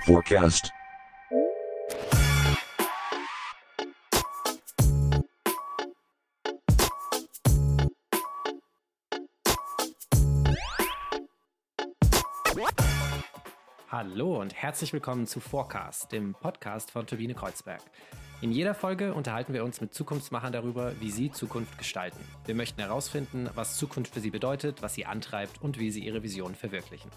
Forecast. Hallo und herzlich willkommen zu Forecast, dem Podcast von Turbine Kreuzberg. In jeder Folge unterhalten wir uns mit Zukunftsmachern darüber, wie sie Zukunft gestalten. Wir möchten herausfinden, was Zukunft für sie bedeutet, was sie antreibt und wie sie ihre Vision verwirklichen.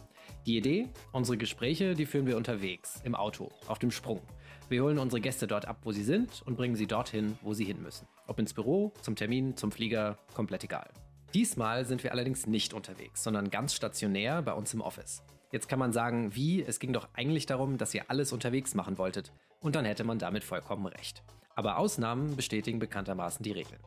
Die Idee? Unsere Gespräche, die führen wir unterwegs, im Auto, auf dem Sprung. Wir holen unsere Gäste dort ab, wo sie sind und bringen sie dorthin, wo sie hin müssen. Ob ins Büro, zum Termin, zum Flieger, komplett egal. Diesmal sind wir allerdings nicht unterwegs, sondern ganz stationär bei uns im Office. Jetzt kann man sagen, wie, es ging doch eigentlich darum, dass ihr alles unterwegs machen wolltet. Und dann hätte man damit vollkommen recht. Aber Ausnahmen bestätigen bekanntermaßen die Regeln.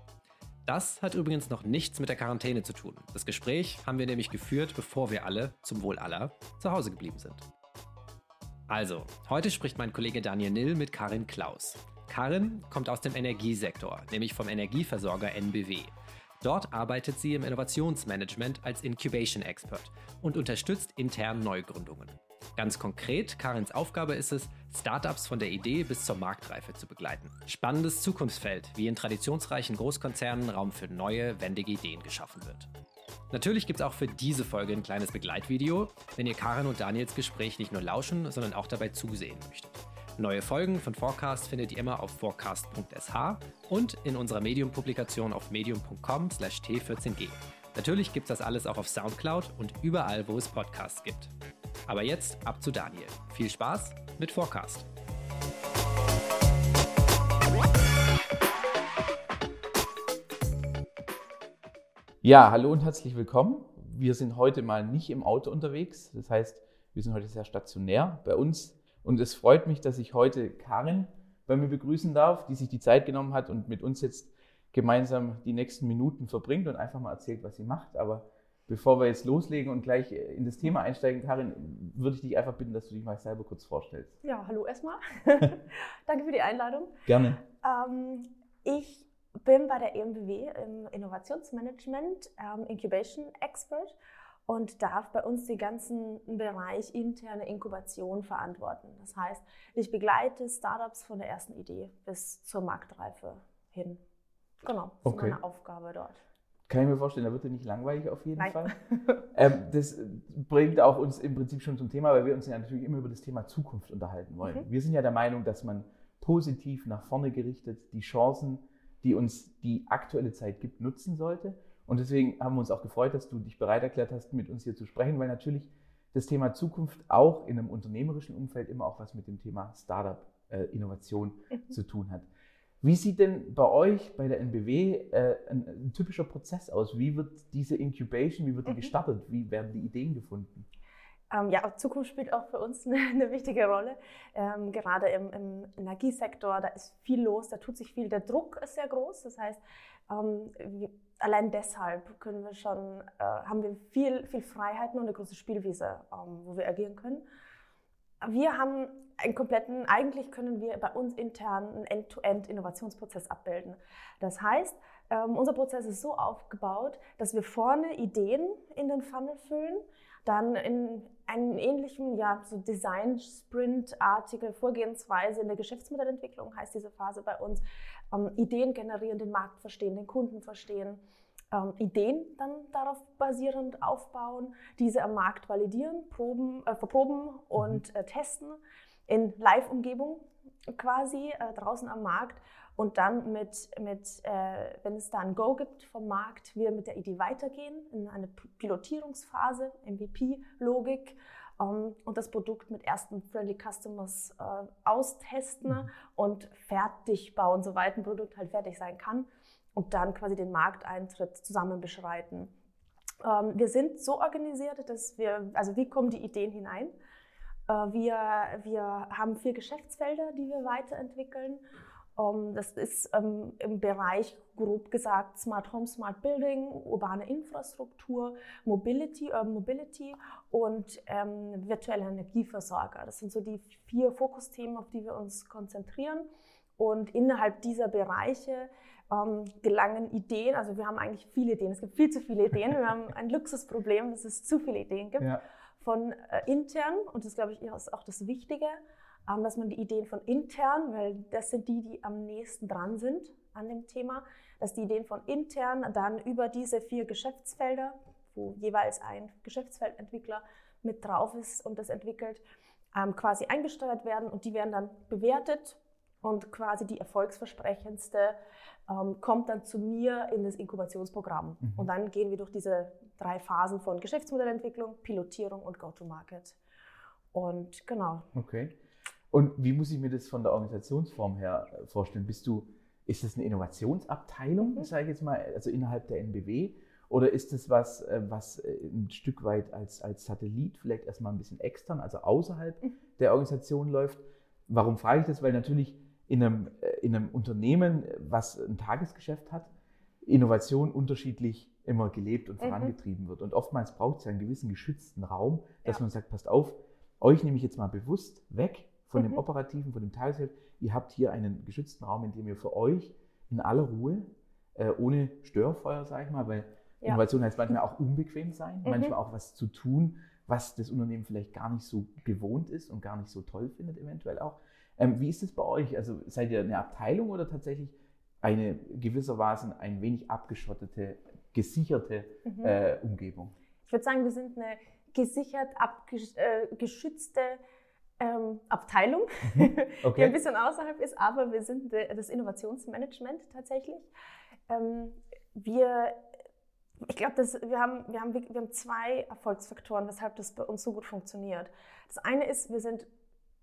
Das hat übrigens noch nichts mit der Quarantäne zu tun. Das Gespräch haben wir nämlich geführt, bevor wir alle, zum Wohl aller, zu Hause geblieben sind. Also, heute spricht mein Kollege Daniel Nill mit Karin Klaus. Karin kommt aus dem Energiesektor, nämlich vom Energieversorger NBW. Dort arbeitet sie im Innovationsmanagement als Incubation Expert und unterstützt intern Neugründungen. Ganz konkret, Karins Aufgabe ist es, Startups von der Idee bis zur Marktreife zu begleiten. Spannendes Zukunftsfeld, wie in traditionsreichen Großkonzernen Raum für neue, wendige Ideen geschaffen wird. Natürlich gibt es auch für diese Folge ein kleines Begleitvideo, wenn ihr Karin und Daniels Gespräch nicht nur lauschen, sondern auch dabei zusehen möchtet. Neue Folgen von Forecast findet ihr immer auf forecast.sh und in unserer Medium-Publikation auf medium.com/t14g. Natürlich gibt es das alles auch auf Soundcloud und überall, wo es Podcasts gibt. Aber jetzt ab zu Daniel. Viel Spaß mit Forecast. Ja, hallo und herzlich willkommen. Wir sind heute mal nicht im Auto unterwegs. Das heißt, wir sind heute sehr stationär bei uns und es freut mich, dass ich heute Karin bei mir begrüßen darf, die sich die Zeit genommen hat und mit uns jetzt gemeinsam die nächsten Minuten verbringt und einfach mal erzählt, was sie macht. Aber bevor wir jetzt loslegen und gleich in das Thema einsteigen, Karin, würde ich dich einfach bitten, dass du dich mal selber kurz vorstellst. Ja, hallo erstmal. Danke für die Einladung. Gerne. Ähm, ich bin bei der EMBW im Innovationsmanagement ähm, Incubation Expert und darf bei uns den ganzen Bereich interne Inkubation verantworten. Das heißt, ich begleite Startups von der ersten Idee bis zur Marktreife hin. Genau, das okay. ist meine Aufgabe dort. Kann ich mir vorstellen, da wird dir nicht langweilig auf jeden Nein. Fall. ähm, das bringt auch uns im Prinzip schon zum Thema, weil wir uns ja natürlich immer über das Thema Zukunft unterhalten wollen. Mhm. Wir sind ja der Meinung, dass man positiv nach vorne gerichtet die Chancen, die uns die aktuelle Zeit gibt, nutzen sollte und deswegen haben wir uns auch gefreut, dass du dich bereit erklärt hast, mit uns hier zu sprechen, weil natürlich das Thema Zukunft auch in einem unternehmerischen Umfeld immer auch was mit dem Thema Startup-Innovation äh, mhm. zu tun hat. Wie sieht denn bei euch, bei der NBW, äh, ein, ein, typischer Prozess aus? Wie wird diese Incubation, wie wird die mhm. gestartet? Wie werden die Ideen gefunden? Ähm, ja, Zukunft spielt auch für uns eine, eine wichtige Rolle. Ähm, gerade im, im, Energiesektor, da ist viel los, da tut sich viel. Der Druck ist sehr groß. Das heißt, ähm, allein deshalb können wir schon, äh, haben wir viel, viel Freiheiten und eine große Spielwiese, ähm, wo wir agieren können. Wir haben einen kompletten, eigentlich können wir bei uns intern einen End-to-End-Innovationsprozess abbilden. Das heißt, ähm, unser Prozess ist so aufgebaut, dass wir vorne Ideen in den Funnel füllen, dann in einen ähnlichen, ja, so Design-Sprint-artige Vorgehensweise in der Geschäftsmodellentwicklung heißt diese Phase bei uns, ähm, Ideen generieren, den Markt verstehen, den Kunden verstehen, ähm, Ideen dann darauf basierend aufbauen, diese am Markt validieren, proben, äh, verproben und mhm. äh, testen in Live-Umgebung quasi äh, draußen am Markt und dann mit, mit äh, wenn es da ein Go gibt vom Markt, wir mit der Idee weitergehen in eine Pilotierungsphase, MVP-Logik und das Produkt mit ersten Friendly Customers äh, austesten mhm. und fertig bauen, soweit ein Produkt halt fertig sein kann und dann quasi den Markteintritt zusammen beschreiten. Ähm, wir sind so organisiert, dass wir, also wie kommen die Ideen hinein? Äh, wir, wir haben vier Geschäftsfelder, die wir weiterentwickeln. Ähm, das ist ähm, im Bereich, grob gesagt, Smart Home, Smart Building, urbane Infrastruktur, Mobility, Urban Mobility und ähm, virtuelle Energieversorger. Das sind so die vier Fokusthemen, auf die wir uns konzentrieren. Und innerhalb dieser Bereiche ähm, gelangen Ideen, also wir haben eigentlich viele Ideen, es gibt viel zu viele Ideen, wir haben ein Luxusproblem, dass es zu viele Ideen gibt. Ja von äh, intern, und das glaube ich ist auch das Wichtige, dass man die Ideen von intern, weil das sind die, die am nächsten dran sind an dem Thema, dass die Ideen von intern dann über diese vier Geschäftsfelder, wo jeweils ein Geschäftsfeldentwickler mit drauf ist und das entwickelt, ähm, quasi eingesteuert werden und die werden dann bewertet und quasi die erfolgsversprechendste ähm, kommt dann zu mir in das Inkubationsprogramm. Mhm. Und dann gehen wir durch diese drei Phasen von Geschäftsmodellentwicklung, Pilotierung und Go-to-Market. Und genau. Okay. Und wie muss ich mir das von der Organisationsform her äh, vorstellen? Bist du, ist das eine Innovationsabteilung, mhm. sage ich jetzt mal, also innerhalb der NBW? Oder ist das was, äh, was äh, ein Stück weit als, als Satellit vielleicht erstmal ein bisschen extern, also außerhalb mhm. der Organisation läuft? Warum frage ich das? Weil natürlich in einem, in einem Unternehmen, was ein Tagesgeschäft hat, Innovation unterschiedlich immer gelebt und mhm. vorangetrieben wird. Und oftmals braucht es ja einen gewissen geschützten Raum, dass ja. man sagt, passt auf, euch nehme ich jetzt mal bewusst weg von mhm. dem Operativen, von dem Tagesgeschäft. Ihr habt hier einen geschützten Raum, in dem ihr für euch in aller Ruhe, äh, ohne Störfeuer, sage ich mal, weil ja. Innovation heißt manchmal auch unbequem sein, mhm. manchmal auch was zu tun, was das Unternehmen vielleicht gar nicht so gewohnt ist und gar nicht so toll findet, eventuell auch. Ähm, wie ist es bei euch? Also seid ihr eine Abteilung oder tatsächlich eine gewissermaßen ein wenig abgeschottete, gesicherte mhm. äh, Umgebung? Ich würde sagen, wir sind eine gesichert, abgeschützte äh, ähm, Abteilung, mhm. okay. die ein bisschen außerhalb ist, aber wir sind das Innovationsmanagement tatsächlich. Ähm, wir, ich glaube, wir haben, wir, haben, wir haben zwei Erfolgsfaktoren, weshalb das bei uns so gut funktioniert. Das eine ist, wir sind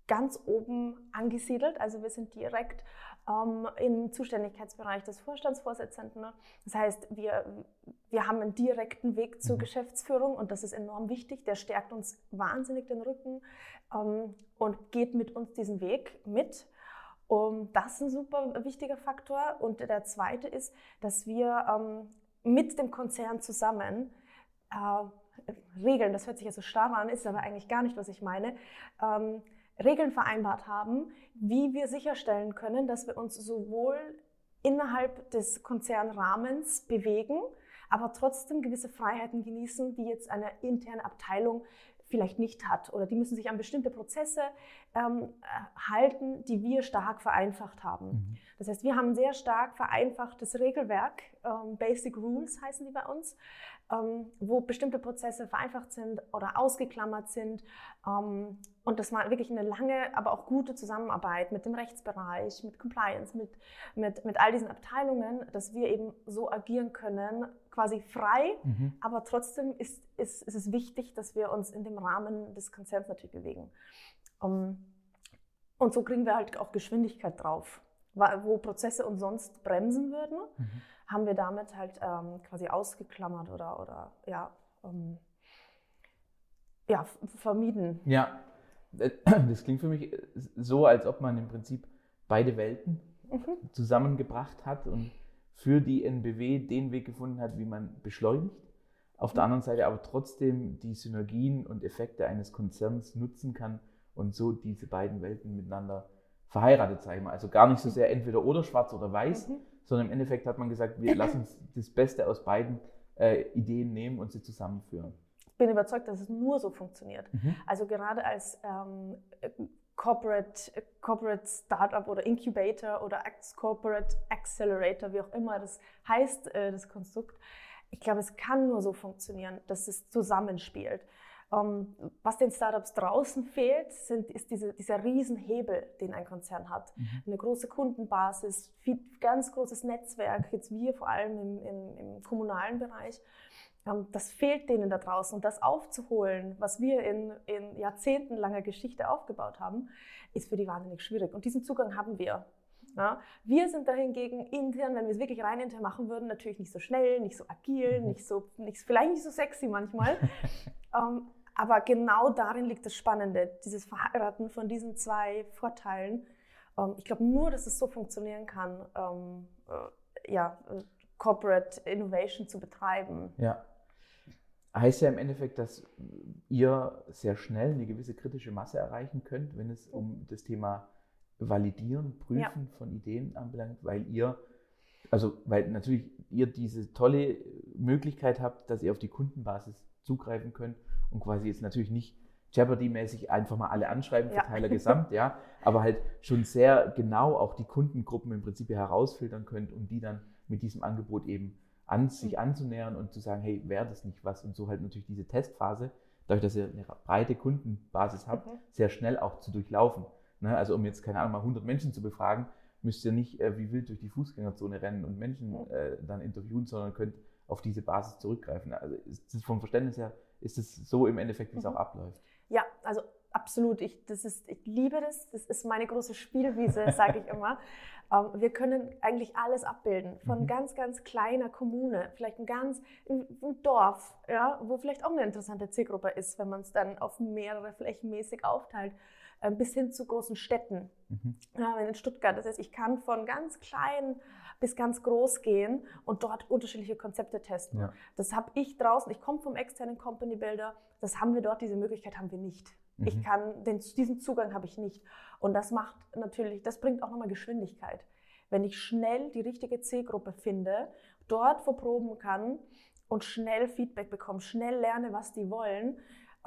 ganz oben angesiedelt, also wir sind direkt ähm, im Zuständigkeitsbereich des Vorstandsvorsitzenden. Das heißt, wir, wir haben einen direkten Weg zur mhm. Geschäftsführung und das ist enorm wichtig. Der stärkt uns wahnsinnig den Rücken ähm, und geht mit uns diesen Weg mit. Um, das ist ein super wichtiger Faktor. Und der zweite ist, dass wir ähm, mit dem Konzern zusammen äh, Regeln, das hört sich ja so starr an, ist aber eigentlich gar nicht, was ich meine, ähm, Regeln vereinbart haben, wie wir sicherstellen können, dass wir uns sowohl innerhalb des Konzernrahmens bewegen, aber trotzdem gewisse Freiheiten genießen, die jetzt eine interne Abteilung vielleicht nicht hat. Oder die müssen sich an bestimmte Prozesse ähm, halten, die wir stark vereinfacht haben. Mhm. Das heißt, wir haben ein sehr stark vereinfachtes Regelwerk, ähm, Basic Rules heißen die bei uns, ähm, wo bestimmte Prozesse vereinfacht sind oder ausgeklammert sind. Ähm, und das war wirklich eine lange, aber auch gute Zusammenarbeit mit dem Rechtsbereich, mit Compliance, mit, mit, mit all diesen Abteilungen, dass wir eben so agieren können, quasi frei, mhm. aber trotzdem ist, ist, ist es wichtig, dass wir uns in dem Rahmen des Konzerns natürlich bewegen. Um, und so kriegen wir halt auch Geschwindigkeit drauf. Wo Prozesse uns sonst bremsen würden, mhm. haben wir damit halt ähm, quasi ausgeklammert oder, oder ja, ähm, ja, vermieden. Ja, das klingt für mich so, als ob man im Prinzip beide Welten mhm. zusammengebracht hat und für die NBW den Weg gefunden hat, wie man beschleunigt. Auf der anderen Seite aber trotzdem die Synergien und Effekte eines Konzerns nutzen kann und so diese beiden Welten miteinander verheiratet, sage Also gar nicht so sehr entweder oder schwarz oder weiß, mhm. sondern im Endeffekt hat man gesagt, wir lassen uns das Beste aus beiden äh, Ideen nehmen und sie zusammenführen. Ich bin überzeugt, dass es nur so funktioniert. Mhm. Also gerade als ähm, Corporate, Corporate Startup oder Incubator oder Corporate Accelerator, wie auch immer das heißt, äh, das Konstrukt. Ich glaube, es kann nur so funktionieren, dass es zusammenspielt. Ähm, was den Startups draußen fehlt, sind, ist diese, dieser Riesenhebel, den ein Konzern hat. Mhm. Eine große Kundenbasis, viel, ganz großes Netzwerk, jetzt wir vor allem im, im, im kommunalen Bereich. Ähm, das fehlt denen da draußen. Und das aufzuholen, was wir in, in jahrzehntelanger Geschichte aufgebaut haben, ist für die wahnsinnig schwierig. Und diesen Zugang haben wir. Ja, wir sind dahingegen intern, wenn wir es wirklich rein intern machen würden, natürlich nicht so schnell, nicht so agil, mhm. nicht so, nicht, vielleicht nicht so sexy manchmal. ähm, aber genau darin liegt das Spannende, dieses Verheiraten von diesen zwei Vorteilen. Ähm, ich glaube nur, dass es so funktionieren kann, ähm, äh, ja, Corporate Innovation zu betreiben. Ja. Heißt ja im Endeffekt, dass ihr sehr schnell eine gewisse kritische Masse erreichen könnt, wenn es um das Thema Validieren, Prüfen ja. von Ideen anbelangt, weil ihr, also weil natürlich ihr diese tolle Möglichkeit habt, dass ihr auf die Kundenbasis zugreifen können und quasi jetzt natürlich nicht Jeopardy-mäßig einfach mal alle anschreiben, Ja. Verteiler gesamt, ja, aber halt schon sehr genau auch die Kundengruppen im Prinzip herausfiltern könnt und die dann mit diesem Angebot eben an sich Mhm. anzunähern und zu sagen, hey, wäre das nicht was? Und so halt natürlich diese Testphase, dadurch, dass ihr eine breite Kundenbasis habt, Mhm. sehr schnell auch zu durchlaufen. Ne? Also um jetzt, keine Ahnung, mal 100 Menschen zu befragen, müsst ihr nicht äh, wie wild durch die Fußgängerzone rennen und Menschen Mhm. äh, dann interviewen, sondern könnt auf diese Basis zurückgreifen. Also ist vom Verständnis her ist es so im Endeffekt, wie es Mhm. auch abläuft. Ja, also absolut. Ich, das ist, ich liebe das. Das ist meine große Spielwiese, sage ich immer. Ähm, wir können eigentlich alles abbilden. Von Mhm. ganz, ganz kleiner Kommune, vielleicht ein ganz ein, Dorf, ja, wo vielleicht auch eine interessante Zielgruppe ist, wenn man es dann auf mehrere flächenmäßig aufteilt, äh, bis hin zu großen Städten. Mhm. Ja, in Stuttgart, das heißt, ich kann von ganz klein bis ganz groß gehen und dort unterschiedliche Konzepte testen. Ja. Das habe ich draußen, ich komme vom externen Company Builder, das haben wir dort, diese Möglichkeit haben wir nicht. Ich Mhm. kann, den, diesen Zugang habe ich nicht. Und das macht natürlich, das bringt auch nochmal Geschwindigkeit. Wenn ich schnell die richtige Zielgruppe finde, dort verproben kann und schnell Feedback bekomme, schnell lerne, was die wollen,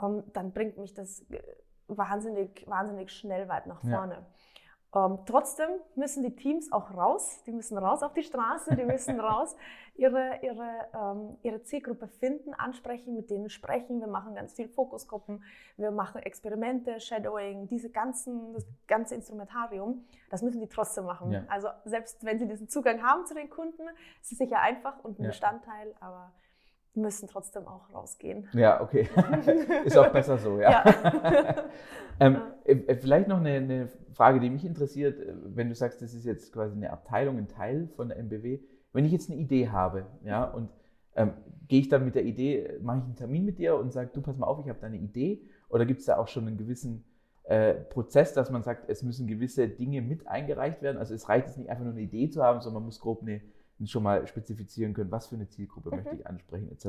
ähm, dann bringt mich das äh, wahnsinnig, wahnsinnig schnell weit nach Ja. Ähm, trotzdem müssen die Teams auch raus, die müssen raus auf die Straße, die müssen raus ihre, ihre, ähm, ihre Zielgruppe finden, ansprechen, mit denen sprechen. Wir machen ganz viel Fokusgruppen, wir machen Experimente, Shadowing, diese ganzen, das ganze Instrumentarium, das müssen die trotzdem machen. Ja. Also selbst wenn sie diesen Zugang haben zu den Kunden, ist es sicher einfach und ein Ja. Bestandteil, aber müssen trotzdem auch rausgehen. Ja, okay. ist auch besser so, ja. Ja. ähm, äh, vielleicht noch eine, eine Frage, die mich interessiert, äh, wenn du sagst, das ist jetzt quasi eine Abteilung, ein Teil von der MBW. Wenn ich jetzt eine Idee habe, ja, und ähm, gehe ich dann mit der Idee, äh, mache ich einen Termin mit dir und sage, du pass mal auf, ich habe da eine Idee, oder gibt es da auch schon einen gewissen äh, Prozess, dass man sagt, es müssen gewisse Dinge mit eingereicht werden? Also es reicht jetzt nicht einfach nur eine Idee zu haben, sondern man muss grob eine, schon mal spezifizieren können, was für eine Zielgruppe Mhm. möchte ich ansprechen, etc.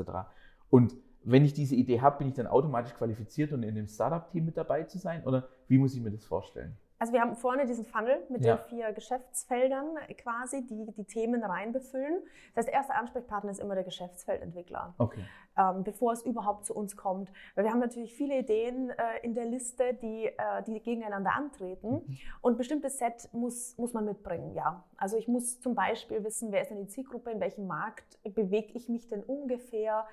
Und wenn ich diese Idee habe, bin ich dann automatisch qualifiziert, um in dem Startup-Team mit dabei zu sein? Oder wie muss ich mir das vorstellen? Also wir haben vorne diesen Funnel mit Ja. den vier Geschäftsfeldern quasi, die die Themen reinbefüllen. Das heißt, der erste Ansprechpartner ist immer der Geschäftsfeldentwickler, Okay. ähm, bevor es überhaupt zu uns kommt. Weil wir haben natürlich viele Ideen äh, in der Liste, die, äh, die gegeneinander antreten. Mhm. Und ein bestimmtes Set muss, muss man mitbringen, ja. Also ich muss zum Beispiel wissen, wer ist denn die Zielgruppe, in welchem Markt bewege ich mich denn ungefähr.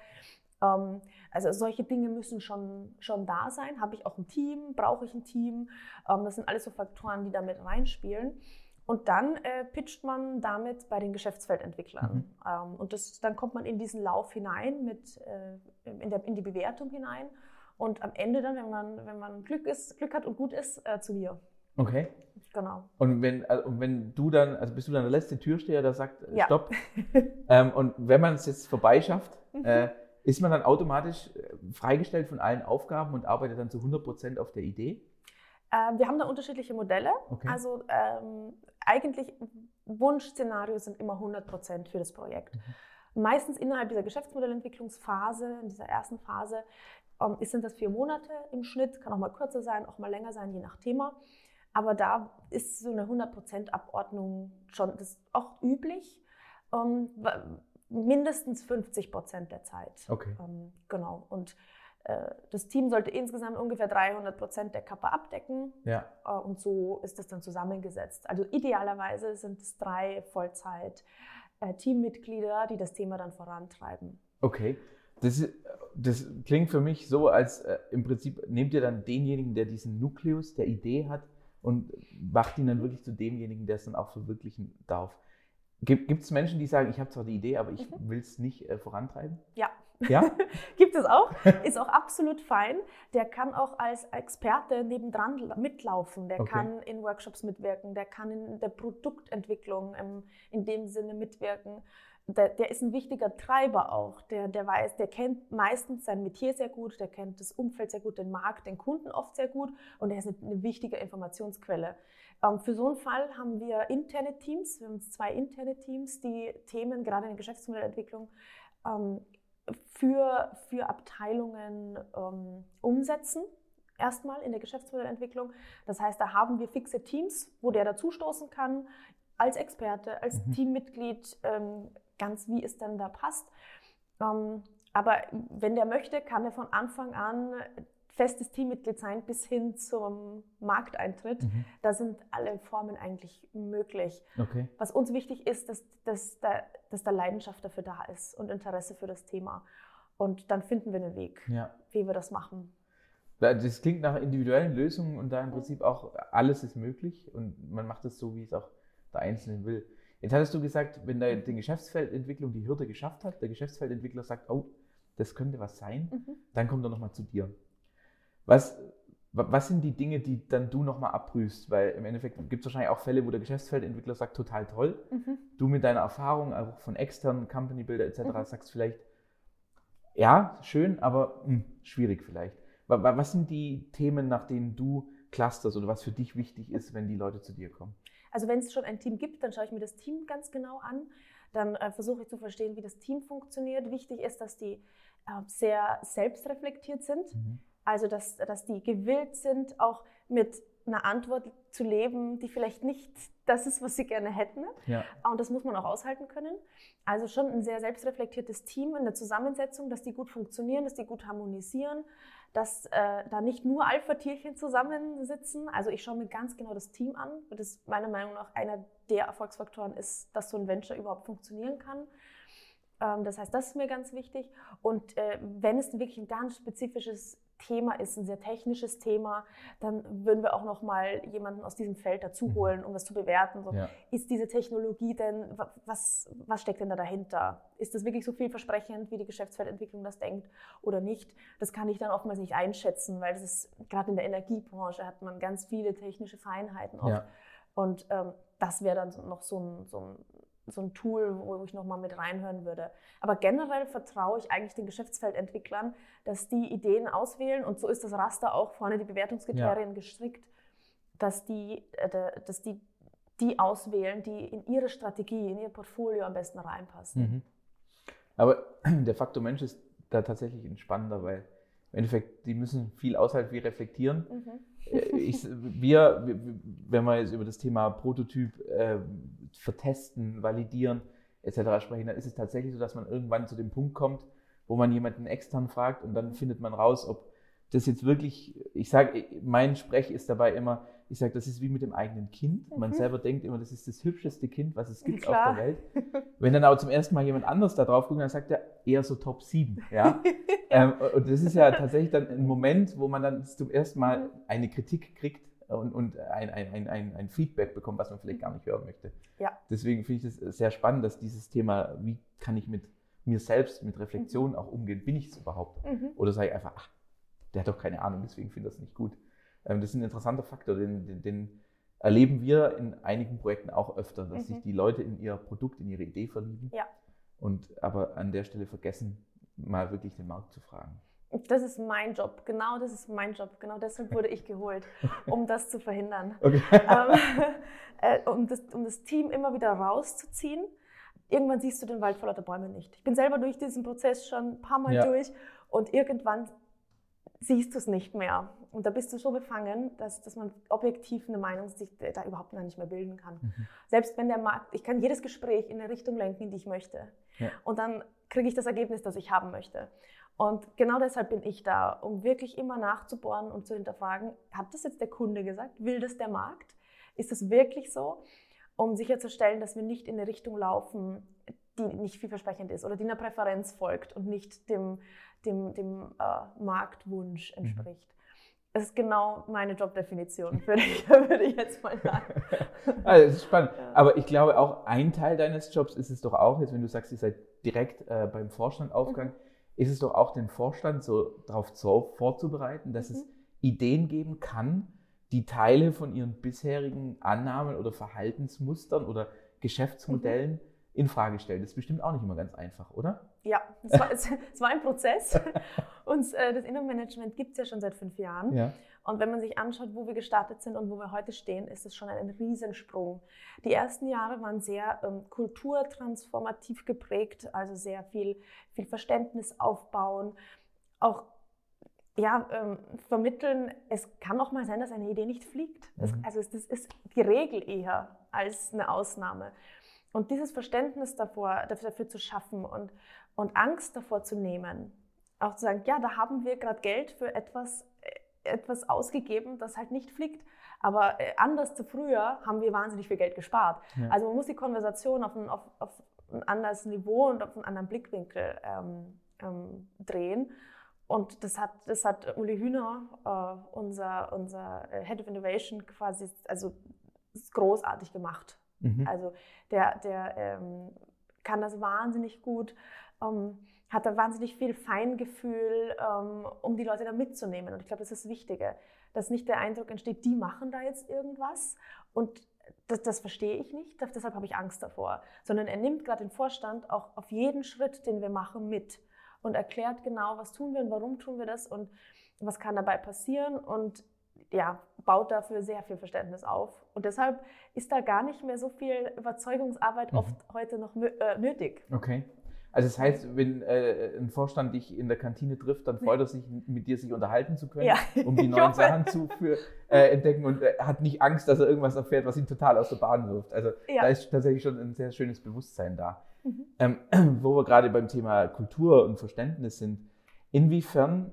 Ähm, also solche Dinge müssen schon, schon da sein. Habe ich auch ein Team? Brauche ich ein Team? Ähm, das sind alles so Faktoren, die damit reinspielen. Und dann äh, pitcht man damit bei den Geschäftsfeldentwicklern. Ähm, und das, dann kommt man in diesen Lauf hinein, mit, äh, in, der, in die Bewertung hinein. Und am Ende dann, wenn man, wenn man Glück, ist, Glück hat und gut ist, äh, zu mir. Okay. Genau. Und wenn, also wenn du dann, also bist du dann der letzte Türsteher, der sagt, äh, Ja. stopp. ähm, und wenn man es jetzt vorbeischafft, Mhm. äh, ist man dann automatisch äh, freigestellt von allen Aufgaben und arbeitet dann zu 100% auf der Idee? Ähm, wir haben da unterschiedliche Modelle. Okay. Also ähm, eigentlich Wunschszenarios sind immer 100% für das Projekt. Mhm. Meistens innerhalb dieser Geschäftsmodellentwicklungsphase, in dieser ersten Phase, ähm, sind das vier Monate im Schnitt, kann auch mal kürzer sein, auch mal länger sein, je nach Thema. Aber da ist so eine 100% Abordnung schon das auch üblich. Ähm, mindestens 50% der Zeit. Okay. Ähm, genau. Und äh, das Team sollte insgesamt ungefähr 300% der Kappe abdecken. Ja. Äh, Und so ist das dann zusammengesetzt. Also idealerweise sind es drei Vollzeit-Teammitglieder, die das Thema dann vorantreiben. Okay. Das, ist- das klingt für mich so, als äh, im Prinzip nehmt ihr dann denjenigen, der diesen Nukleus der Idee hat und macht ihn dann wirklich zu demjenigen, der es dann auch verwirklichen darf. Gibt es Menschen, die sagen, ich habe zwar die Idee, aber ich will es nicht äh, vorantreiben? Ja. Ja? Gibt es auch, ist auch absolut fein. Der kann auch als Experte nebendran mitlaufen. Der Okay. kann in Workshops mitwirken, der kann in der Produktentwicklung im, in dem Sinne mitwirken. Der, der ist ein wichtiger Treiber auch. Der, der weiß, der kennt meistens sein Metier sehr gut, der kennt das Umfeld sehr gut, den Markt, den Kunden oft sehr gut und er ist eine, eine wichtige Informationsquelle. Ähm, für so einen Fall haben wir interne Teams, wir haben zwei interne Teams, die Themen gerade in der Geschäftsmodellentwicklung ähm, für, für Abteilungen ähm, umsetzen. Erstmal in der Geschäftsmodellentwicklung. Das heißt, da haben wir fixe Teams, wo der dazustoßen kann, als Experte, als Mhm. Teammitglied, ganz wie es dann da passt. Aber wenn der möchte, kann er von Anfang an festes Teammitglied sein bis hin zum Markteintritt. Mhm. Da sind alle Formen eigentlich möglich. Okay. Was uns wichtig ist, dass, dass, da, dass da Leidenschaft dafür da ist und Interesse für das Thema. Und dann finden wir einen Weg, ja. wie wir das machen. Das klingt nach individuellen Lösungen und da im Prinzip auch alles ist möglich und man macht es so, wie es auch der Einzelne will. Jetzt hattest du gesagt, wenn da die Geschäftsfeldentwicklung die Hürde geschafft hat, der Geschäftsfeldentwickler sagt, oh, das könnte was sein, mhm. dann kommt er nochmal zu dir. Was, was sind die Dinge, die dann du nochmal abprüfst? Weil im Endeffekt gibt es wahrscheinlich auch Fälle, wo der Geschäftsfeldentwickler sagt, total toll. Mhm. Du mit deiner Erfahrung, auch von externen Company Builder etc., mhm. sagst vielleicht, ja, schön, aber mh, hm, schwierig vielleicht. Was sind die Themen, nach denen du clusterst oder was für dich wichtig ist, wenn die Leute zu dir kommen? Also wenn es schon ein Team gibt, dann schaue ich mir das Team ganz genau an. Dann äh, versuche ich zu verstehen, wie das Team funktioniert. Wichtig ist, dass die äh, sehr selbstreflektiert sind. Mhm. Also, dass, dass die gewillt sind, auch mit einer Antwort zu leben, die vielleicht nicht das ist, was sie gerne hätten. Ja. Und das muss man auch aushalten können. Also schon ein sehr selbstreflektiertes Team in der Zusammensetzung, dass die gut funktionieren, dass die gut harmonisieren, dass äh, da nicht nur Alpha-Tierchen zusammensitzen. Also ich schaue mir ganz genau das Team an, weil das meiner Meinung nach einer der Erfolgsfaktoren ist, dass so ein Venture überhaupt funktionieren kann. Ähm, das heißt, das ist mir ganz wichtig. Und äh, wenn es wirklich ein ganz spezifisches Thema ist, ein sehr technisches Thema, dann würden wir auch noch mal jemanden aus diesem Feld dazu mhm. holen, um das zu bewerten. So, ja. Ist diese Technologie denn, was, was steckt denn da dahinter? Ist das wirklich so vielversprechend, wie die Geschäftsfeldentwicklung das denkt oder nicht? Das kann ich dann oftmals nicht einschätzen, weil das ist, gerade in der Energiebranche hat man ganz viele technische Feinheiten oft. Ja. Und ähm, das wäre dann noch so ein, so ein so ein Tool, wo ich nochmal mit reinhören würde. Aber generell vertraue ich eigentlich den Geschäftsfeldentwicklern, dass die Ideen auswählen und so ist das Raster auch vorne die Bewertungskriterien ja. gestrickt, dass die, äh, dass die die auswählen, die in ihre Strategie, in ihr Portfolio am besten reinpassen. Mhm. Aber der Faktor Mensch ist da tatsächlich ein spannender, weil im Endeffekt, die müssen viel aushalten, wie reflektieren. Mhm. Äh, ich, wir, wenn wir jetzt über das Thema Prototyp äh, vertesten, validieren etc. sprechen, dann ist es tatsächlich so, dass man irgendwann zu dem Punkt kommt, wo man jemanden extern fragt und dann findet man raus, ob das jetzt wirklich, ich sage, mein Sprech ist dabei immer, ich sage, das ist wie mit dem eigenen Kind. Mhm. Man selber denkt immer, das ist das hübscheste Kind, was es gibt Klar. auf der Welt. Wenn dann aber zum ersten Mal jemand anderes da drauf guckt, dann sagt er eher so Top 7. Ja? ähm, und das ist ja tatsächlich dann ein Moment, wo man dann zum ersten Mal eine Kritik kriegt und, und ein, ein, ein, ein, Feedback bekommt, was man vielleicht gar nicht hören möchte. Ja. Deswegen finde ich es sehr spannend, dass dieses Thema, wie kann ich mit mir selbst, mit Reflexion mhm. auch umgehen, bin ich es überhaupt? Mhm. Oder sage ich einfach, ach, der hat doch keine Ahnung, deswegen finde ich das nicht gut. Ähm, das ist ein interessanter Faktor, den, den, den, erleben wir in einigen Projekten auch öfter, dass mhm. sich die Leute in ihr Produkt, in ihre Idee verlieben ja. und aber an der Stelle vergessen, mal wirklich den Markt zu fragen. Das ist mein Job, genau das ist mein Job. Genau deshalb wurde ich geholt, um das zu verhindern. Okay. Ähm, äh, um, das, um das Team immer wieder rauszuziehen. Irgendwann siehst du den Wald vor lauter Bäumen nicht. Ich bin selber durch diesen Prozess schon ein paar Mal ja. durch und irgendwann siehst du es nicht mehr. Und da bist du so befangen, dass, dass man objektiv eine Meinung sich da überhaupt noch nicht mehr bilden kann. Mhm. Selbst wenn der Markt, ich kann jedes Gespräch in eine Richtung lenken, in die ich möchte. Ja. Und dann kriege ich das Ergebnis, das ich haben möchte. Und genau deshalb bin ich da, um wirklich immer nachzubohren und zu hinterfragen, hat das jetzt der Kunde gesagt? Will das der Markt? Ist das wirklich so? Um sicherzustellen, dass wir nicht in eine Richtung laufen, die nicht vielversprechend ist oder die einer Präferenz folgt und nicht dem, dem, dem äh, Marktwunsch mhm. entspricht. Mhm. Das ist genau meine Jobdefinition, würde ich, würde ich jetzt mal sagen. Also, das ist spannend. Ja. Aber ich glaube, auch ein Teil deines Jobs ist es doch auch, jetzt wenn du sagst, ihr seid direkt äh, beim Vorstand aufgegangen, mhm ist es doch auch den Vorstand so darauf vorzubereiten, dass mhm. es Ideen geben kann, die Teile von ihren bisherigen Annahmen oder Verhaltensmustern oder Geschäftsmodellen mhm. in Frage stellen. Das ist bestimmt auch nicht immer ganz einfach, oder? Ja, es war, es war ein Prozess. Und äh, das Innenmanagement gibt es ja schon seit fünf Jahren. Ja. Und wenn man sich anschaut, wo wir gestartet sind und wo wir heute stehen, ist es schon ein Riesensprung. Die ersten Jahre waren sehr ähm, kulturtransformativ geprägt, also sehr viel, viel Verständnis aufbauen, auch ja, ähm, vermitteln, es kann auch mal sein, dass eine Idee nicht fliegt. Das, mhm. Also das ist die Regel eher als eine Ausnahme. Und dieses Verständnis davor, dafür, zu schaffen und, und Angst davor zu nehmen, auch zu sagen, ja, da haben wir gerade Geld für etwas, etwas ausgegeben, das halt nicht fliegt. Aber äh, anders zu früher haben wir wahnsinnig viel Geld gespart. Ja. Also man muss die Konversation auf ein, auf, auf ein anderes Niveau und auf einen anderen Blickwinkel ähm, ähm, drehen. Und das hat, das hat Uli Hühner, äh, unser, unser äh, Head of Innovation, quasi also großartig gemacht. Mhm. Also der, der ähm, kann das wahnsinnig gut, ähm, hat da wahnsinnig viel Feingefühl, ähm, um die Leute da mitzunehmen. Und ich glaube, das ist das Wichtige, dass nicht der Eindruck entsteht, die machen da jetzt irgendwas und das, das verstehe ich nicht, deshalb habe ich Angst davor. Sondern er nimmt gerade den Vorstand auch auf jeden Schritt, den wir machen, mit und erklärt genau, was tun wir und warum tun wir das und was kann dabei passieren und ja, baut dafür sehr viel Verständnis auf. Und deshalb ist da gar nicht mehr so viel Überzeugungsarbeit mhm. oft heute noch äh, nötig. Okay. Also das heißt, wenn äh, ein Vorstand dich in der Kantine trifft, dann freut er sich, mit dir sich unterhalten zu können, ja. um die neuen Sachen zu für, äh, entdecken und äh, hat nicht Angst, dass er irgendwas erfährt, was ihn total aus der Bahn wirft. Also ja. da ist tatsächlich schon ein sehr schönes Bewusstsein da. Mhm. Ähm, wo wir gerade beim Thema Kultur und Verständnis sind, inwiefern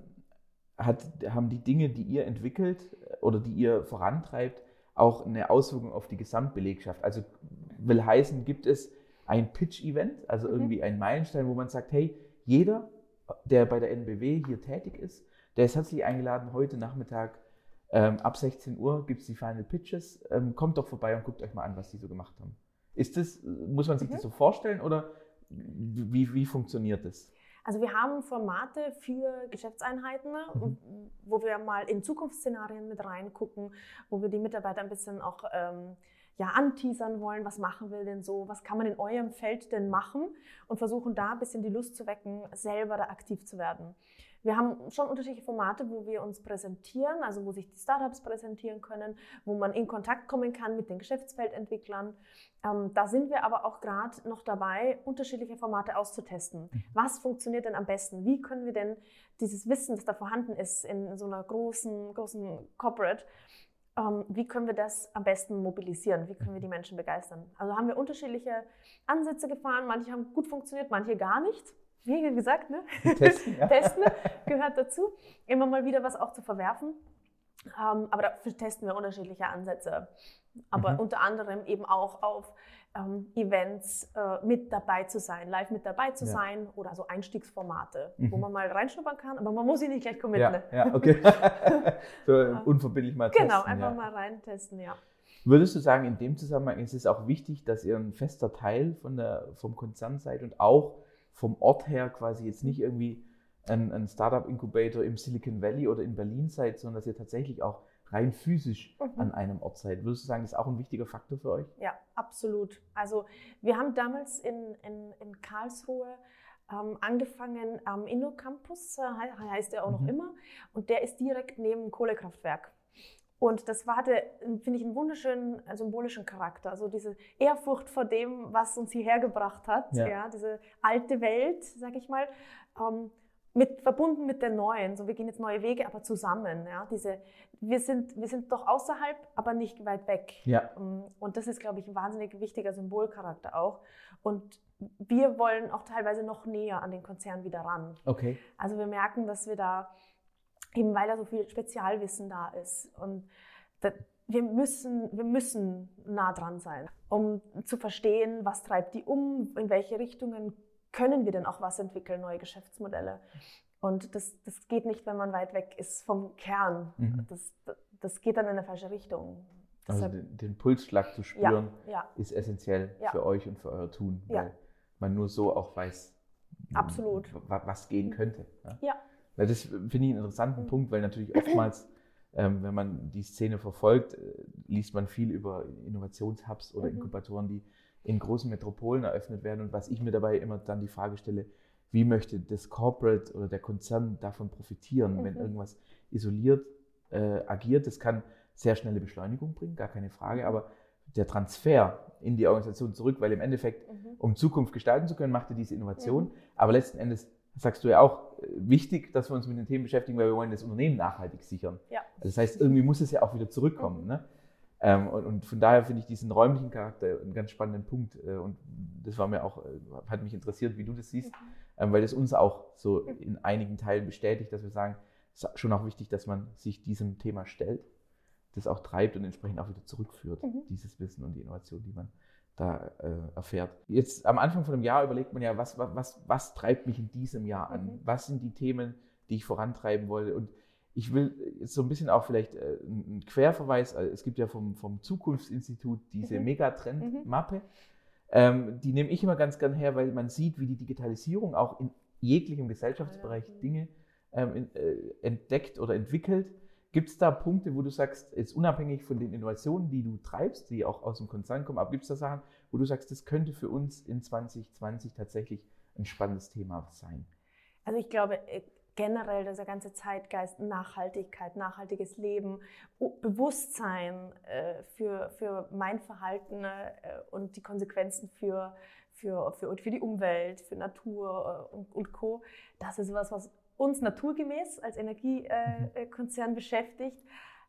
hat, haben die Dinge, die ihr entwickelt äh, oder die ihr vorantreibt, auch eine Auswirkung auf die Gesamtbelegschaft? Also will heißen, gibt es ein Pitch-Event, also mhm. irgendwie ein Meilenstein, wo man sagt, hey, jeder, der bei der NBW hier tätig ist, der ist herzlich eingeladen, heute Nachmittag ähm, ab 16 Uhr gibt es die Final Pitches. Ähm, kommt doch vorbei und guckt euch mal an, was die so gemacht haben. Ist das, muss man sich mhm. das so vorstellen oder wie, wie funktioniert das? Also wir haben Formate für Geschäftseinheiten, mhm. wo wir mal in Zukunftsszenarien mit reingucken, wo wir die Mitarbeiter ein bisschen auch ähm, ja, anteasern wollen, was machen wir denn so, was kann man in eurem Feld denn machen und versuchen da ein bisschen die Lust zu wecken, selber da aktiv zu werden. Wir haben schon unterschiedliche Formate, wo wir uns präsentieren, also wo sich die Startups präsentieren können, wo man in Kontakt kommen kann mit den Geschäftsfeldentwicklern. Ähm, da sind wir aber auch gerade noch dabei, unterschiedliche Formate auszutesten. Mhm. Was funktioniert denn am besten? Wie können wir denn dieses Wissen, das da vorhanden ist in so einer großen, großen Corporate, ähm, wie können wir das am besten mobilisieren? Wie können wir die Menschen begeistern? Also haben wir unterschiedliche Ansätze gefahren. Manche haben gut funktioniert, manche gar nicht wie gesagt, ne? Testen, ja. Testen gehört dazu. Immer mal wieder was auch zu verwerfen. Ähm, aber dafür testen wir unterschiedliche Ansätze. Aber mhm. unter anderem eben auch auf ähm, Events äh, mit dabei zu sein, live mit dabei zu ja. sein oder so Einstiegsformate, mhm. wo man mal reinschnuppern kann, aber man muss sich nicht gleich committen. Ja, ne? ja okay. so unverbindlich mal genau, testen. Genau, einfach ja. mal reintesten, ja. Würdest du sagen, in dem Zusammenhang ist es auch wichtig, dass ihr ein fester Teil von der, vom Konzern seid und auch vom Ort her quasi jetzt nicht irgendwie ein, ein Startup-Incubator im Silicon Valley oder in Berlin seid, sondern dass ihr tatsächlich auch rein physisch mhm. an einem Ort seid. Würdest du sagen, das ist auch ein wichtiger Faktor für euch? Ja, absolut. Also wir haben damals in, in, in Karlsruhe ähm, angefangen am InnoCampus, äh, heißt er auch mhm. noch immer, und der ist direkt neben Kohlekraftwerk. Und das hatte, finde ich, einen wunderschönen äh, symbolischen Charakter. Also diese Ehrfurcht vor dem, was uns hierher gebracht hat, ja. ja diese alte Welt, sage ich mal, ähm, mit, verbunden mit der neuen. So, wir gehen jetzt neue Wege, aber zusammen. Ja, diese, wir, sind, wir sind doch außerhalb, aber nicht weit weg. Ja. Ähm, und das ist, glaube ich, ein wahnsinnig wichtiger Symbolcharakter auch. Und wir wollen auch teilweise noch näher an den Konzern wieder ran. Okay. Also wir merken, dass wir da eben weil da so viel Spezialwissen da ist. Und da, wir, müssen, wir müssen nah dran sein, um zu verstehen, was treibt die um, in welche Richtungen können wir denn auch was entwickeln, neue Geschäftsmodelle. Und das, das geht nicht, wenn man weit weg ist vom Kern. Mhm. Das, das geht dann in eine falsche Richtung. Also den, den, Pulsschlag zu spüren, ja, ja. ist essentiell ja. für euch und für euer Tun, weil man nur so auch weiß, Absolut. was gehen könnte. Ja. Das finde ich einen interessanten Punkt, weil natürlich oftmals, ähm, wenn man die Szene verfolgt, äh, liest man viel über Innovationshubs oder mhm. Inkubatoren, die in großen Metropolen eröffnet werden. Und was ich mir dabei immer dann die Frage stelle, wie möchte das Corporate oder der Konzern davon profitieren, mhm. wenn irgendwas isoliert äh, agiert? Das kann sehr schnelle Beschleunigung bringen, gar keine Frage, mhm. aber der Transfer in die Organisation zurück, weil im Endeffekt, mhm. um Zukunft gestalten zu können, macht er diese Innovation, mhm. aber letzten Endes sagst du ja auch, äh, wichtig, dass wir uns mit den Themen beschäftigen, weil wir wollen das Unternehmen nachhaltig sichern. Ja. Das heißt, irgendwie muss es ja auch wieder zurückkommen. Mhm. Ne? Ähm, und, und, von daher finde ich diesen räumlichen Charakter einen ganz spannenden Punkt. Äh, und das war mir auch, äh, hat mich interessiert, wie du das siehst, mhm. ähm, weil das uns auch so in einigen Teilen bestätigt, dass wir sagen, es ist schon auch wichtig, dass man sich diesem Thema stellt, das auch treibt und entsprechend auch wieder zurückführt, mhm. dieses Wissen und die Innovation, die man da äh, erfährt. Jetzt am Anfang von einem Jahr überlegt man ja, was, was, was treibt mich in diesem Jahr an? Mhm. Was sind die Themen, die ich vorantreiben wollte? Und ich will jetzt so ein bisschen auch vielleicht äh, einen Querverweis, also es gibt ja vom, vom Zukunftsinstitut diese mhm. Megatrend-Mappe. Ähm, die nehme ich immer ganz gern her, weil man sieht, wie die Digitalisierung auch in jeglichem Gesellschaftsbereich Dinge ähm, in, äh, entdeckt oder entwickelt. Gibt es da Punkte, wo du sagst, jetzt unabhängig von den Innovationen, die du treibst, die auch aus dem Konzern kommen, aber gibt es da Sachen, wo du sagst, das könnte für uns in 2020 tatsächlich ein spannendes Thema sein? Also ich glaube, äh, generell dieser ganze Zeitgeist, Nachhaltigkeit, nachhaltiges Leben, Bewusstsein äh, für, für mein Verhalten äh, und die Konsequenzen für, für, für, für die Umwelt, für Natur und, und Co. Das ist was, was uns naturgemäß als Energiekonzern mhm. beschäftigt,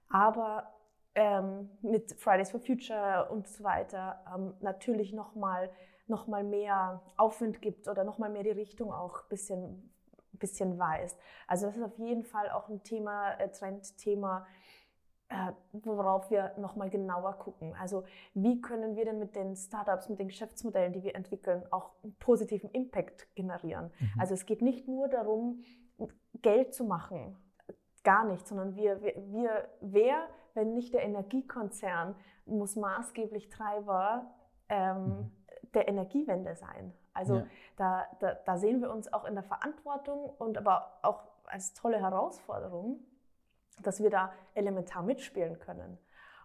aber ähm, mit Fridays for Future und so weiter ähm, natürlich nochmal noch mal mehr Aufwind gibt oder nochmal mehr die Richtung auch ein bisschen, bisschen weist. Also das ist auf jeden Fall auch ein Thema, äh, Trendthema, äh, worauf wir nochmal genauer gucken. Also wie können wir denn mit den Startups, mit den Geschäftsmodellen, die wir entwickeln, auch einen positiven Impact generieren. Mhm. Also es geht nicht nur darum, Geld zu machen. Gar nicht, sondern wir, wir, wir wer, wenn nicht der Energiekonzern, muss maßgeblich Treiber ähm, mhm. der Energiewende sein. Also ja. da, da, da sehen wir uns auch in der Verantwortung und aber auch als tolle Herausforderung, dass wir da elementar mitspielen können.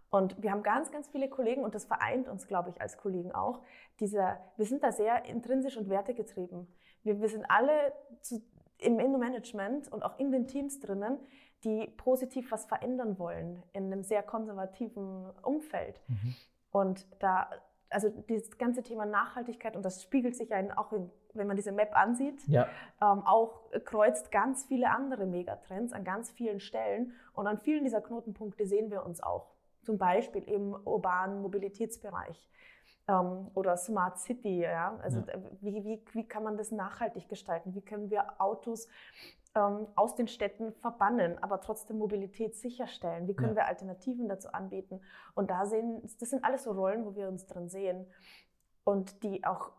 Und wir haben ganz, ganz viele Kollegen, und das vereint uns, glaube ich, als Kollegen auch, dieser, wir sind da sehr intrinsisch und wertegetrieben. Wir, wir sind alle zu, im Innenmanagement und auch in den Teams drinnen, die positiv was verändern wollen in einem sehr konservativen Umfeld. Mhm. Und da, also dieses ganze Thema Nachhaltigkeit, und das spiegelt sich ja auch, in, wenn man diese Map ansieht, ja. ähm, auch kreuzt ganz viele andere Megatrends an ganz vielen Stellen. Und an vielen dieser Knotenpunkte sehen wir uns auch. Zum Beispiel im urbanen Mobilitätsbereich ähm, oder Smart City. Ja? Also ja. Wie, wie, wie kann man das nachhaltig gestalten? Wie können wir Autos ähm, aus den Städten verbannen, aber trotzdem Mobilität sicherstellen? Wie können ja. wir Alternativen dazu anbieten? Und da sehen, das sind alles so Rollen, wo wir uns drin sehen und die auch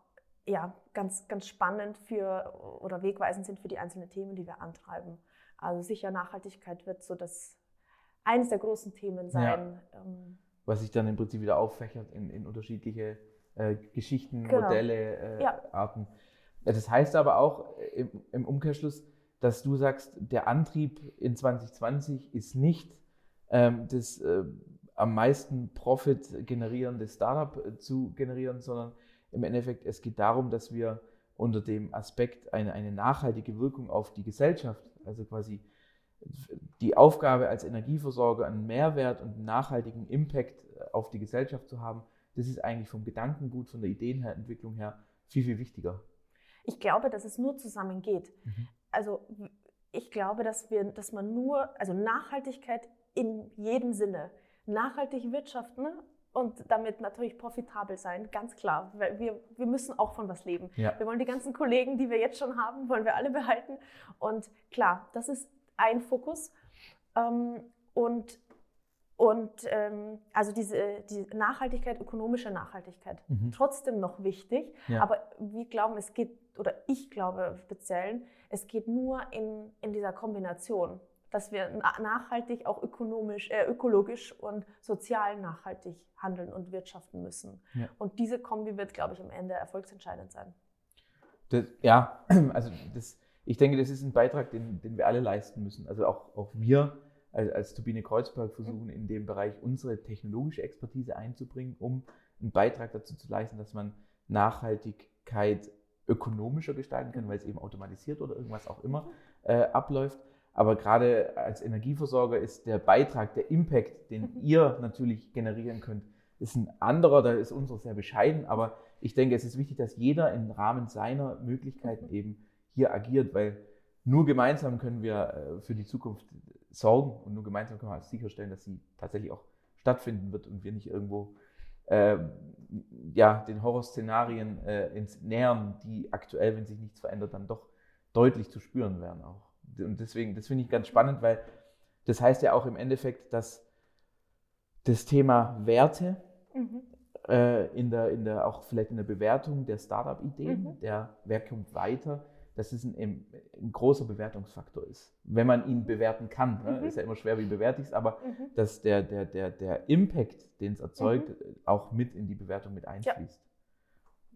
ja, ganz, ganz spannend für oder wegweisend sind für die einzelnen Themen, die wir antreiben. Also sicher Nachhaltigkeit wird so das eines der großen Themen sein. Ja. Ähm, was sich dann im Prinzip wieder auffächert in, in unterschiedliche äh, Geschichten, genau. Modelle, äh, ja. Arten. Das heißt aber auch im, im, Umkehrschluss, dass du sagst, der Antrieb in 2020 ist nicht ähm, das äh, am meisten Profit generierende Startup äh, zu generieren, sondern im Endeffekt es geht darum, dass wir unter dem Aspekt eine, eine nachhaltige Wirkung auf die Gesellschaft, also quasi die Aufgabe als Energieversorger einen Mehrwert und einen nachhaltigen Impact äh, auf die Gesellschaft zu haben, das ist eigentlich vom Gedankengut, von der Ideenentwicklung her viel, viel wichtiger. Ich glaube, dass es nur zusammen geht. Mhm. Also ich glaube, dass, wir, dass man nur, also Nachhaltigkeit in jedem Sinne, nachhaltig wirtschaften und damit natürlich profitabel sein, ganz klar. Weil wir, wir müssen auch von was leben. Ja. Wir wollen die ganzen Kollegen, die wir jetzt schon haben, wollen wir alle behalten. Und klar, das ist ein Fokus. Ähm, und und ähm, also diese die Nachhaltigkeit, ökonomische Nachhaltigkeit, mhm. trotzdem noch wichtig. Ja. Aber wir glauben, es geht, oder ich glaube speziell, es geht nur in, in dieser Kombination, dass wir nachhaltig, auch ökonomisch, äh, ökologisch und sozial nachhaltig handeln und wirtschaften müssen. Ja. Und diese Kombi wird, glaube ich, am Ende erfolgsentscheidend sein. Das, ja, also das, ich denke, das ist ein Beitrag, den, den wir alle leisten müssen. Also auch, auch wir als, als Turbine Kreuzberg versuchen, in dem Bereich unsere technologische Expertise einzubringen, um einen Beitrag dazu zu leisten, dass man Nachhaltigkeit ökonomischer gestalten kann, weil es eben automatisiert oder irgendwas auch immer äh, abläuft. Aber gerade als Energieversorger ist der Beitrag, der Impact, den mhm. ihr natürlich generieren könnt, ist ein anderer, da ist unser sehr bescheiden. Aber ich denke, es ist wichtig, dass jeder im Rahmen seiner Möglichkeiten mhm. eben hier agiert, weil nur gemeinsam können wir äh, für die Zukunft sorgen und nur gemeinsam können wir sicherstellen, dass sie tatsächlich auch stattfinden wird und wir nicht irgendwo äh, ja, den Horrorszenarien äh, ins nähern, die aktuell, wenn sich nichts verändert, dann doch deutlich zu spüren werden auch. Und deswegen, das finde ich ganz spannend, weil das heißt ja auch im Endeffekt, dass das Thema Werte mhm. äh, in, der, in der, auch vielleicht in der Bewertung der Startup-Ideen, mhm. der wer kommt weiter, dass es ein, ein, großer Bewertungsfaktor ist. Wenn man ihn bewerten kann. Ne? Mhm. Ist ja immer schwer, wie bewerte ich es, aber mhm. dass der, der, der, der Impact, den es erzeugt, mhm. auch mit in die Bewertung mit einfließt.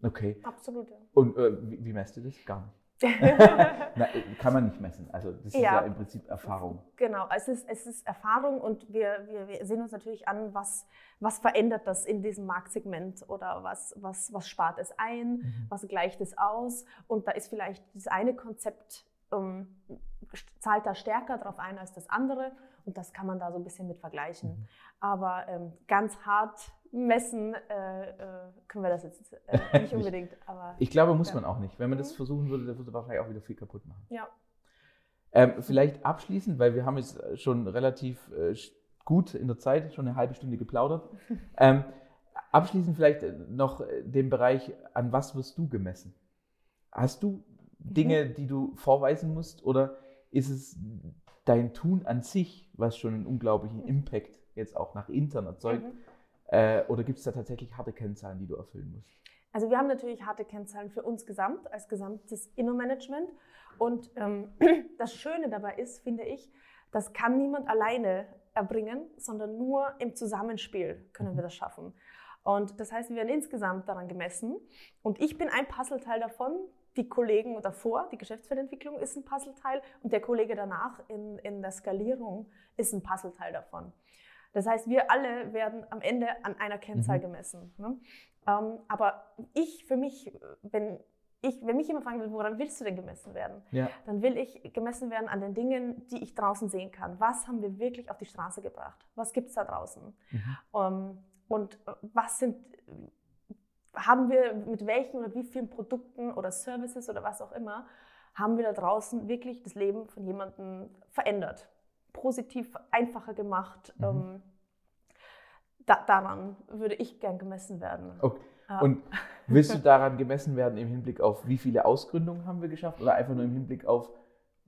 Ja. Okay. Absolut. Ja. Und äh, wie, wie messt du das? Gar nicht. Na, kann man nicht messen. Also das ist ja, ja im Prinzip Erfahrung. Genau, es ist, es ist Erfahrung und wir, wir, wir sehen uns natürlich an, was, was verändert das in diesem Marktsegment oder was, was, was spart es ein, mhm. was gleicht es aus. Und da ist vielleicht das eine Konzept, ähm, zahlt da stärker drauf ein als das andere. Und das kann man da so ein bisschen mit vergleichen. Mhm. Aber ähm, ganz hart messen äh, äh, können wir das jetzt äh, nicht unbedingt. Aber, ich glaube, muss ja. man auch nicht. Wenn man das mhm. versuchen würde, dann würde man wahrscheinlich auch wieder viel kaputt machen. Ja. Ähm, vielleicht abschließend, weil wir haben jetzt schon relativ äh, gut in der Zeit, schon eine halbe Stunde geplaudert. ähm, abschließend vielleicht noch den Bereich, an was wirst du gemessen? Hast du Dinge, mhm. die du vorweisen musst oder ist es dein Tun an sich, was schon einen unglaublichen Impact jetzt auch nach intern erzeugt? Mhm äh, oder gibt es da tatsächlich harte Kennzahlen, die du erfüllen musst? Also wir haben natürlich harte Kennzahlen für uns gesamt, als gesamtes Inno-Management. Und ähm, das Schöne dabei ist, finde ich, das kann niemand alleine erbringen, sondern nur im Zusammenspiel können wir mhm. das schaffen. Und das heißt, wir werden insgesamt daran gemessen. Und ich bin ein Puzzleteil davon. Die Kollegen davor, die Geschäftsfeldentwicklung ist ein Puzzleteil und der Kollege danach in, in der Skalierung ist ein Puzzleteil davon. Das heißt, wir alle werden am Ende an einer Kennzahl mhm. gemessen. Ne? Ähm, aber ich für mich, wenn ich, wenn mich jemand fragen will, woran willst du denn gemessen werden? Ja. Dann will ich gemessen werden an den Dingen, die ich draußen sehen kann. Was haben wir wirklich auf die Straße gebracht? Was gibt es da draußen? Mhm. Um, ähm, und was sind, haben wir mit welchen oder wie vielen Produkten oder Services oder was auch immer, haben wir da draußen wirklich das Leben von jemandem verändert? positiv einfacher gemacht. Mhm. Ähm, da, daran würde ich gern gemessen werden. Okay. Ja. Und willst du daran gemessen werden im Hinblick auf, wie viele Ausgründungen haben wir geschafft oder einfach nur im Hinblick auf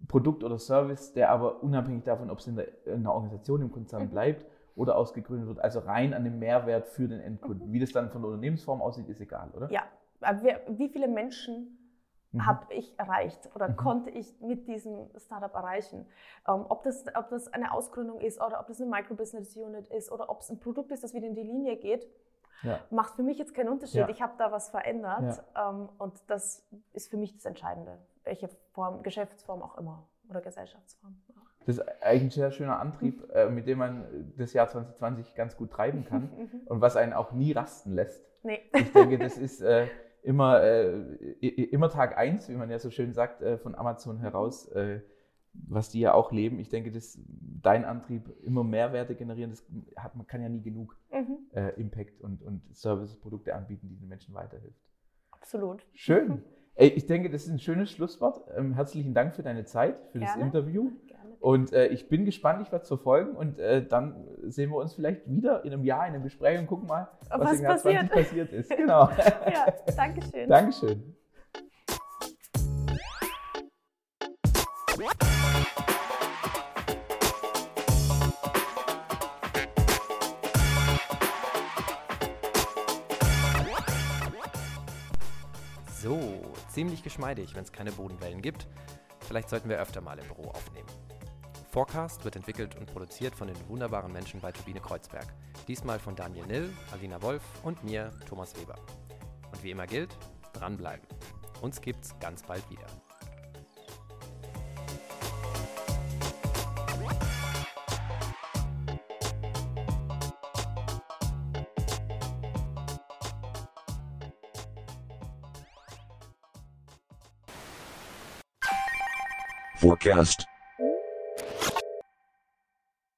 Produkt oder Service, der aber unabhängig davon, ob es in, der, in einer Organisation, im Konzern mhm. bleibt oder ausgegründet wird, also rein an dem Mehrwert für den Endkunden. Mhm. Wie das dann von der Unternehmensform aussieht, ist egal, oder? Ja, wie viele Menschen mhm. habe ich erreicht oder mhm. konnte ich mit diesem Startup erreichen. Ähm, ob, das, ob das eine Ausgründung ist oder ob das eine Microbusiness Unit ist oder ob es ein Produkt ist, das wieder in die Linie geht, ja. macht für mich jetzt keinen Unterschied. Ja. Ich habe da was verändert ja. ähm, und das ist für mich das Entscheidende, welche Form, Geschäftsform auch immer oder Gesellschaftsform. Das ist eigentlich ein sehr schöner Antrieb, äh, mit dem man das Jahr 2020 ganz gut treiben kann mhm. und was einen auch nie rasten lässt. Nee. Ich denke, das ist äh, immer, äh, immer Tag eins, wie man ja so schön sagt, äh, von Amazon heraus, äh, was die ja auch leben. Ich denke, dass dein Antrieb, immer Mehrwerte generieren, das hat, man kann ja nie genug mhm. Äh, Impact und, und Services, Produkte anbieten, die den Menschen weiterhilft. Absolut. Schön. Ey, ich denke, das ist ein schönes Schlusswort. Ähm, herzlichen Dank für deine Zeit, für Gerne. das Interview. Und äh, ich bin gespannt, ich werde es verfolgen und äh, dann sehen wir uns vielleicht wieder in einem Jahr in einem Gespräch und gucken mal, was, was im Jahr passiert. 20 passiert ist. Genau. ja, danke schön. Dankeschön. So, ziemlich geschmeidig, wenn es keine Bodenwellen gibt. Vielleicht sollten wir öfter mal im Büro aufnehmen. Forecast wird entwickelt und produziert von den wunderbaren Menschen bei Turbine Kreuzberg. Diesmal von Daniel Nill, Alina Wolf und mir, Thomas Weber. Und wie immer gilt, dranbleiben. Uns gibt's ganz bald wieder. Forecast